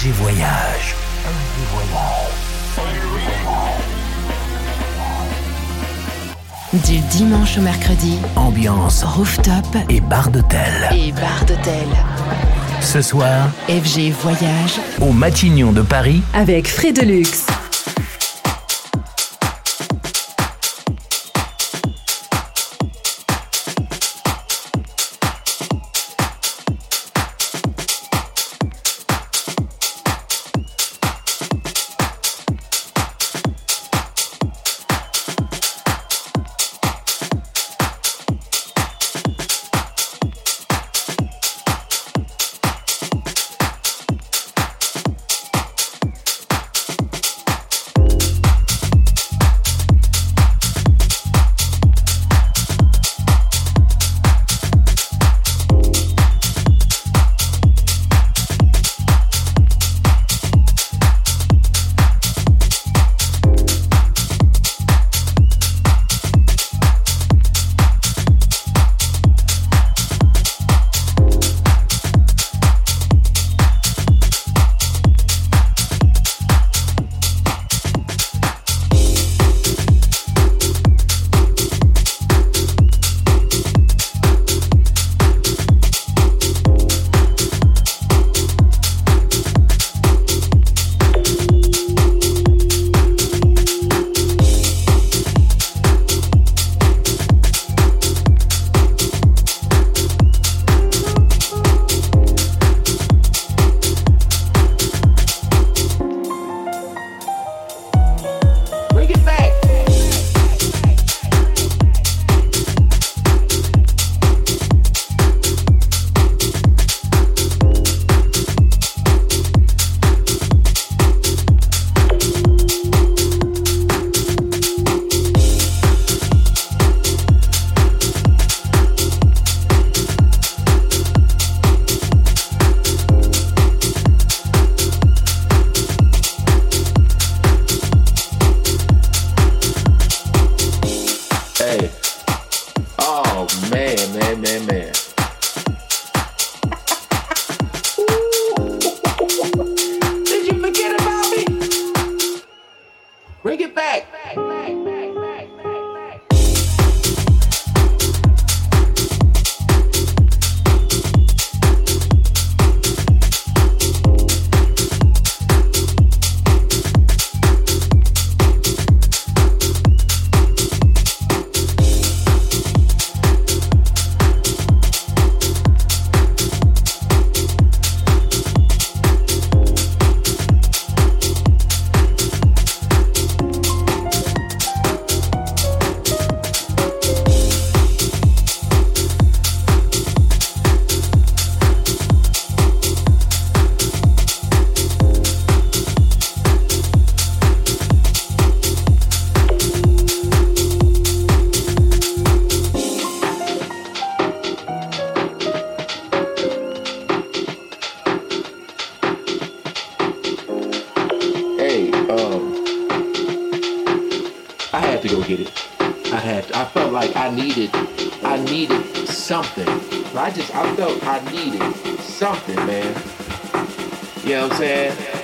FG Voyage. Du dimanche au mercredi, Ambiance rooftop et bar d'hôtel. et bar d'hôtel. Ce soir, FG Voyage au Matignon de Paris, avec Frais Entonces...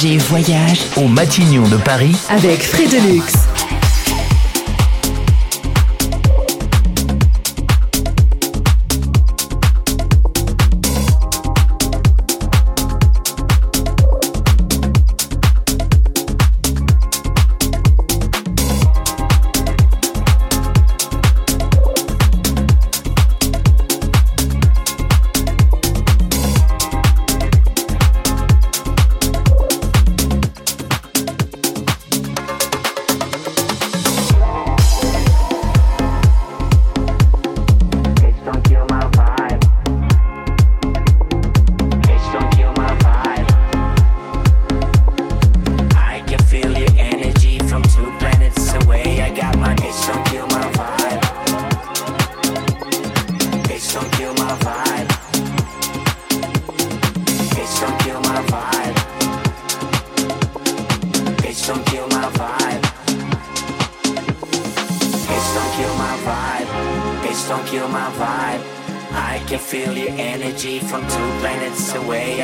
Berger voyage au Matignon de Paris avec Frédélux.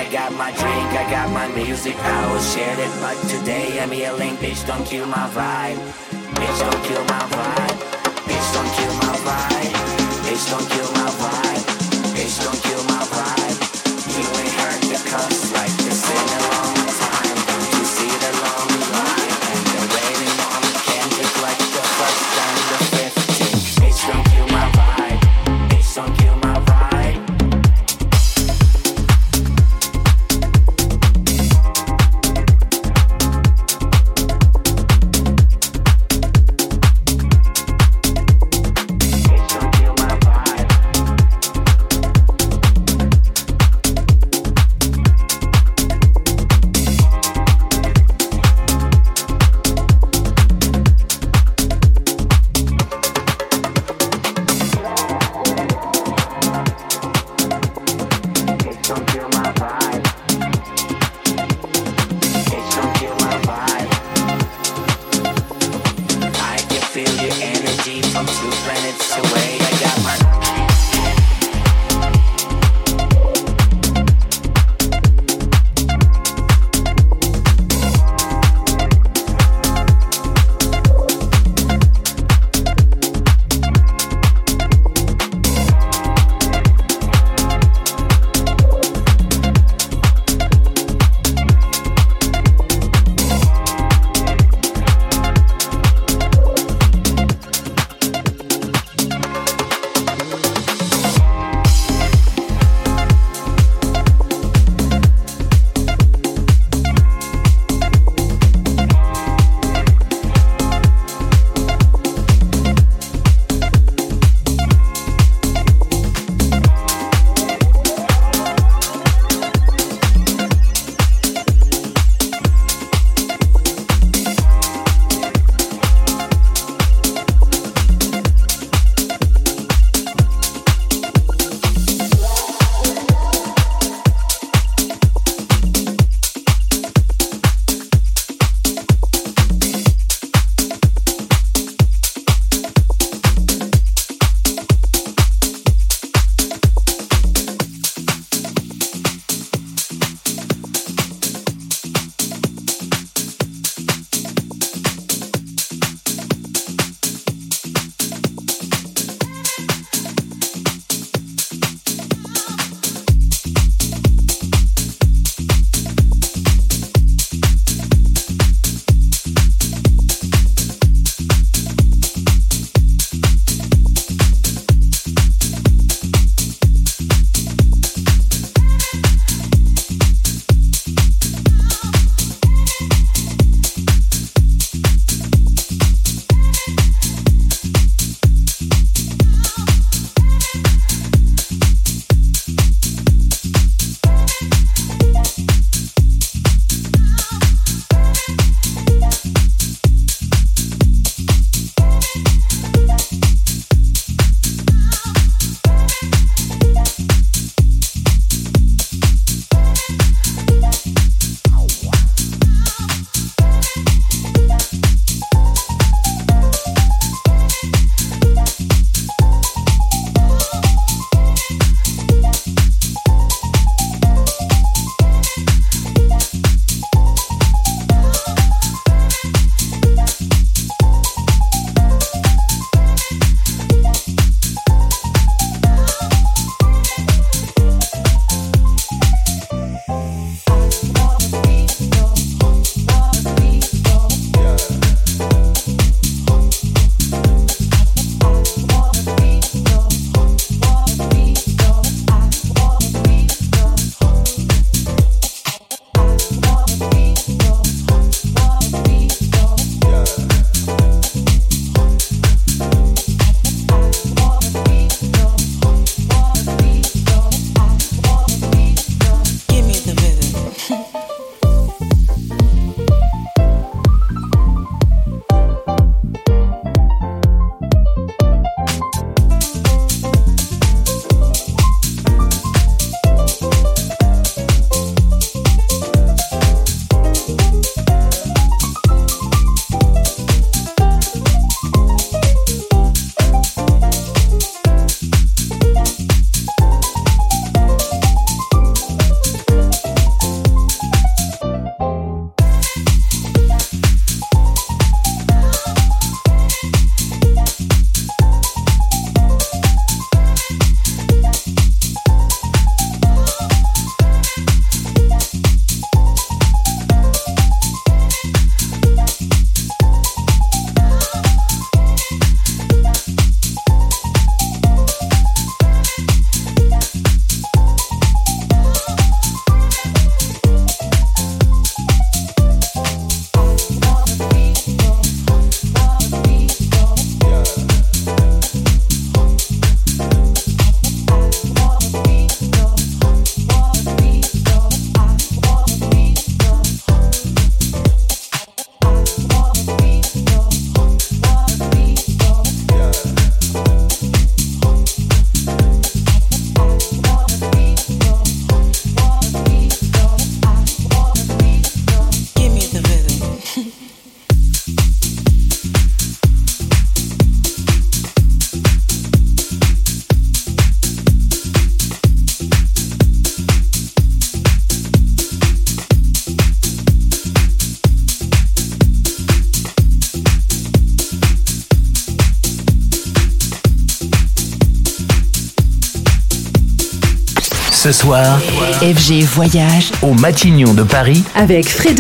I got my drink, I got my music, I will share it. But today I'm yelling, bitch, don't kill my vibe. Bitch, don't kill my vibe. Bitch, don't kill my vibe. Bitch, don't Ce soir, FG Voyage. Au Matignon de Paris, avec Frais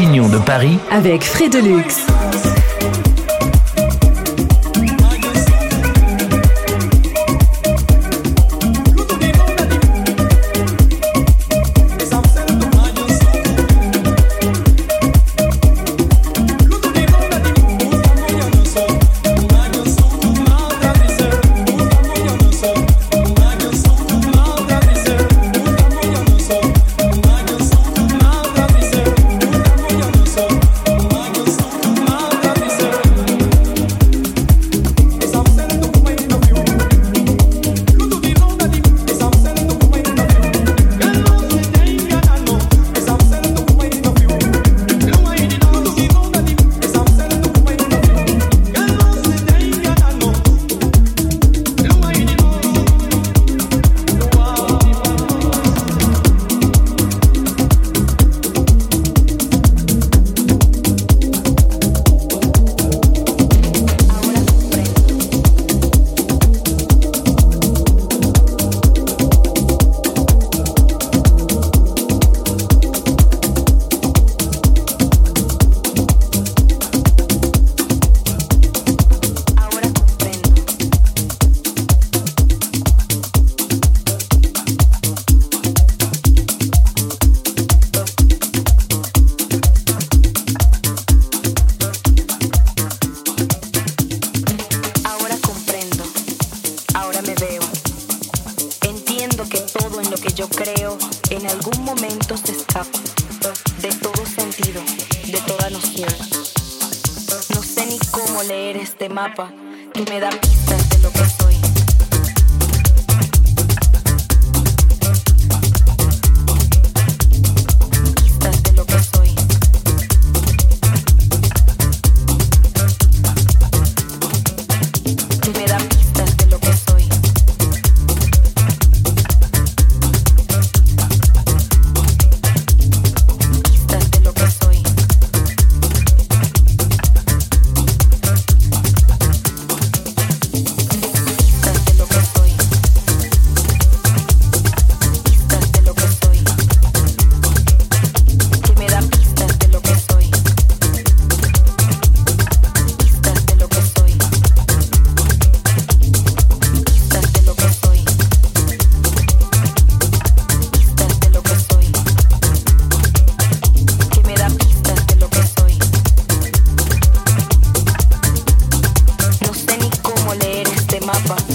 de Paris, avec Frais de Luxe.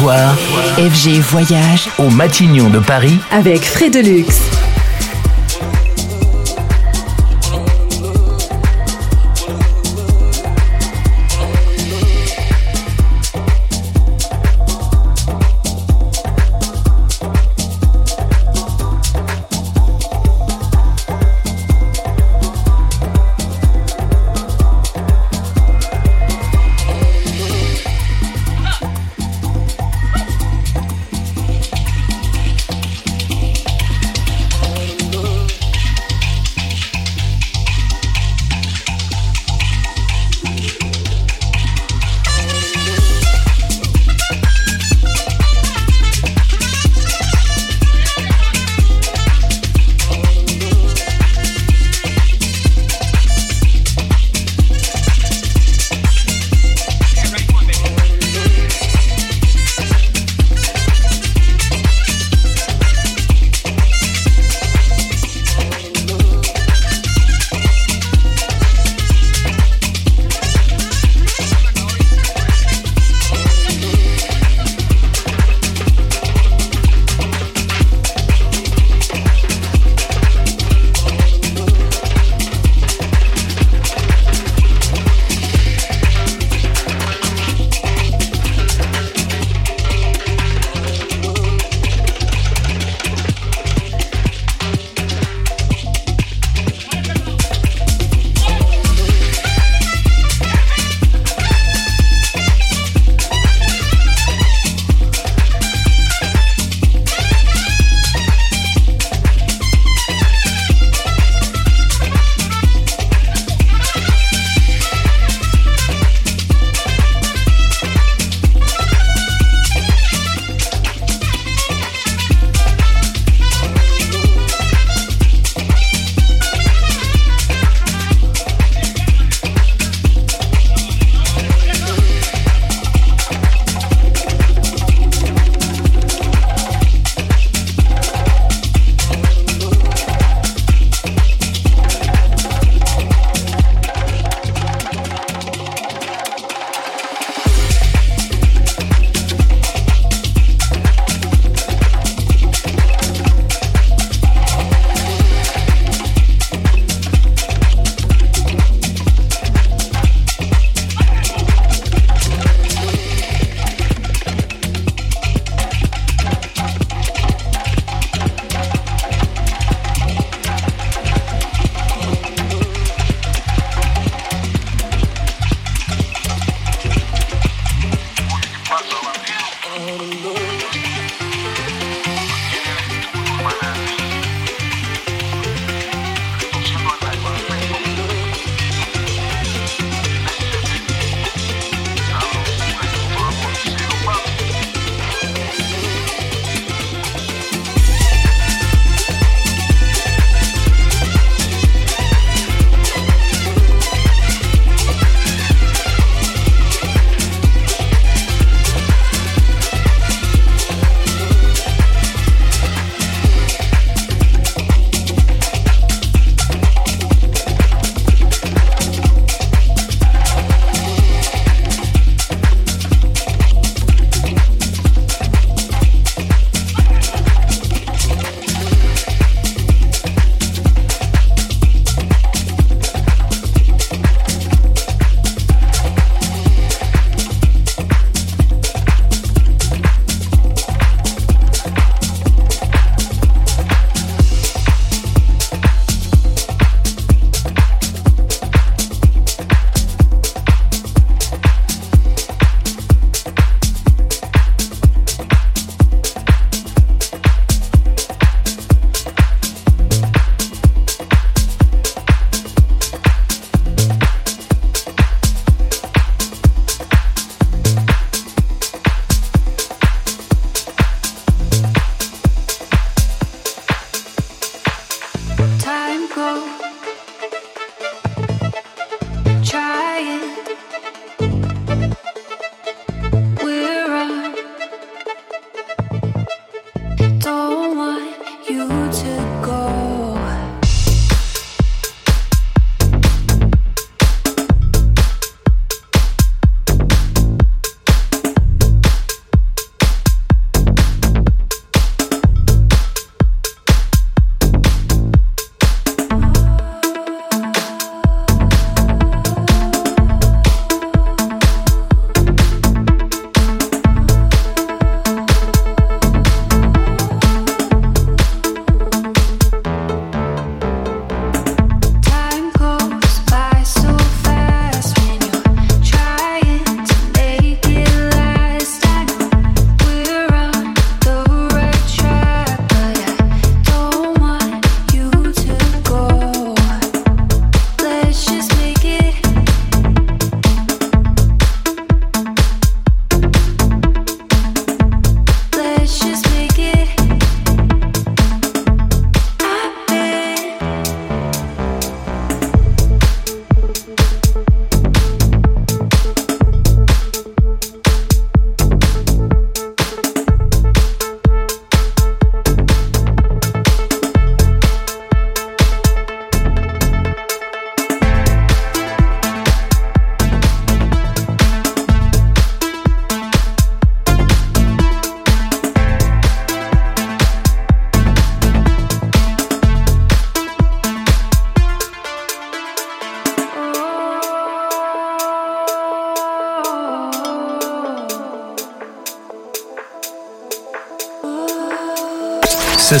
Soir, FG Voyage. Au Matignon de Paris, avec Frais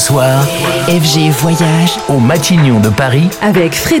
soir, FG Voyage. Au Matignon de Paris, avec Frais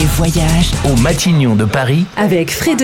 Voyage. Au Matignon de Paris, avec Frais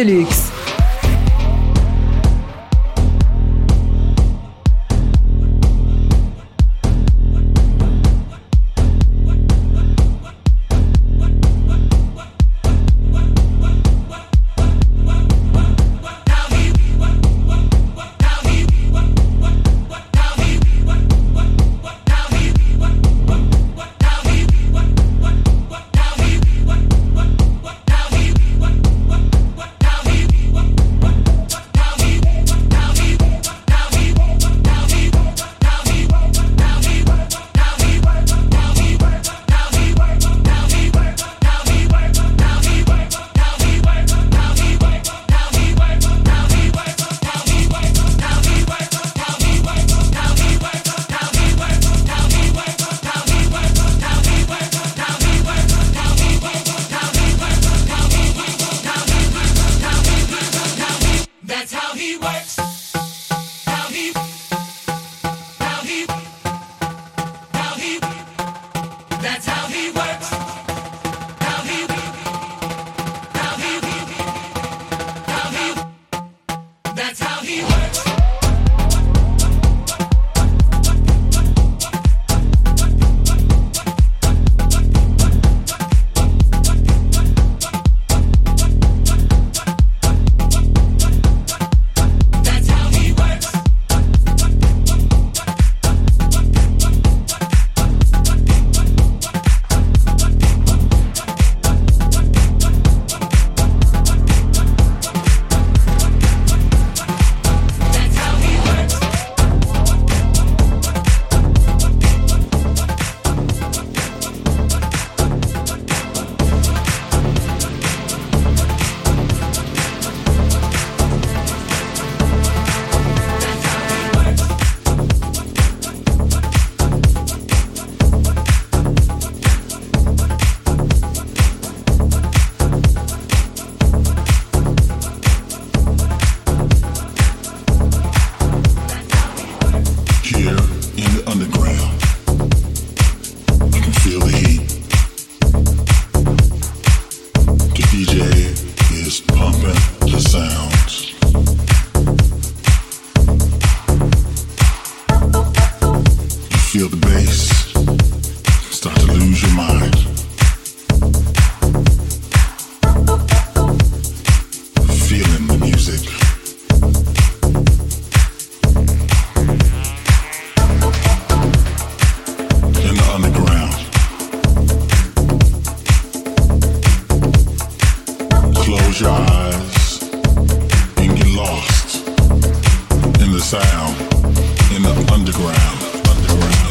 sound in the underground, underground.